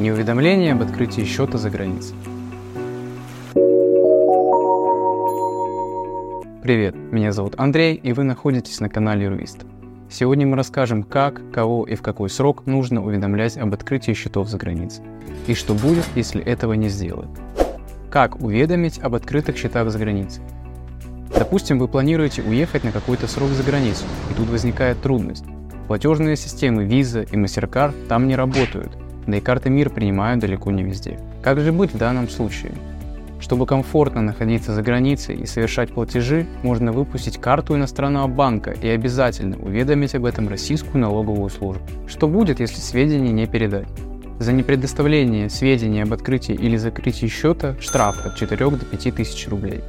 не уведомление об открытии счета за границей. Привет, меня зовут Андрей, и вы находитесь на канале Юриста. Сегодня мы расскажем, как, кого и в какой срок нужно уведомлять об открытии счетов за границей, и что будет, если этого не сделают. Как уведомить об открытых счетах за границей? Допустим, вы планируете уехать на какой-то срок за границу, и тут возникает трудность. Платежные системы Visa и MasterCard там не работают, да и карты МИР принимают далеко не везде. Как же быть в данном случае? Чтобы комфортно находиться за границей и совершать платежи, можно выпустить карту иностранного банка и обязательно уведомить об этом российскую налоговую службу. Что будет, если сведения не передать? За непредоставление сведений об открытии или закрытии счета штраф от 4 до 5 тысяч рублей.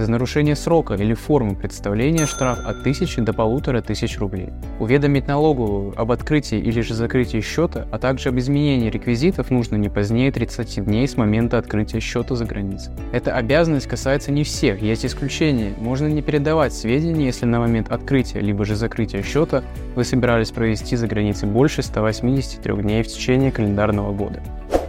За нарушение срока или формы представления штраф от 1000 до 1500 рублей. Уведомить налоговую об открытии или же закрытии счета, а также об изменении реквизитов нужно не позднее 30 дней с момента открытия счета за границей. Эта обязанность касается не всех, есть исключения. Можно не передавать сведения, если на момент открытия либо же закрытия счета вы собирались провести за границей больше 183 дней в течение календарного года.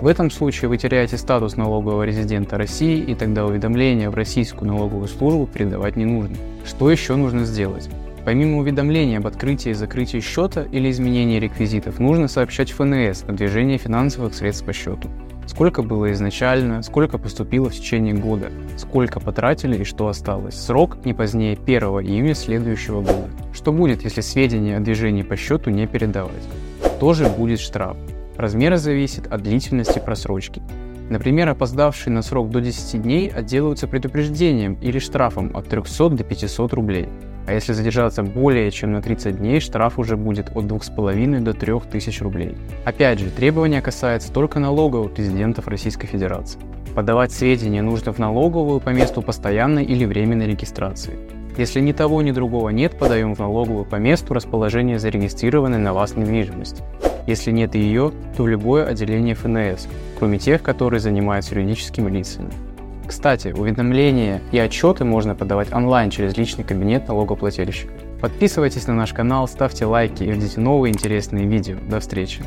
В этом случае вы теряете статус налогового резидента России, и тогда уведомления в российскую налоговую службу передавать не нужно. Что еще нужно сделать? Помимо уведомления об открытии и закрытии счета или изменении реквизитов, нужно сообщать ФНС о движении финансовых средств по счету. Сколько было изначально, сколько поступило в течение года, сколько потратили и что осталось. Срок не позднее 1 июня следующего года. Что будет, если сведения о движении по счету не передавать? Тоже будет штраф. Размер зависит от длительности просрочки. Например, опоздавшие на срок до 10 дней отделаются предупреждением или штрафом от 300 до 500 рублей. А если задержаться более чем на 30 дней, штраф уже будет от 2,5 до 3000 рублей. Опять же, требования касаются только налоговых резидентов Российской Федерации. Подавать сведения нужно в налоговую по месту постоянной или временной регистрации. Если ни того, ни другого нет, подаем в налоговую по месту расположения зарегистрированной на вас недвижимости. Если нет ее, то в любое отделение ФНС, кроме тех, которые занимаются юридическими лицами. Кстати, уведомления и отчеты можно подавать онлайн через личный кабинет налогоплательщика. Подписывайтесь на наш канал, ставьте лайки и ждите новые интересные видео. До встречи!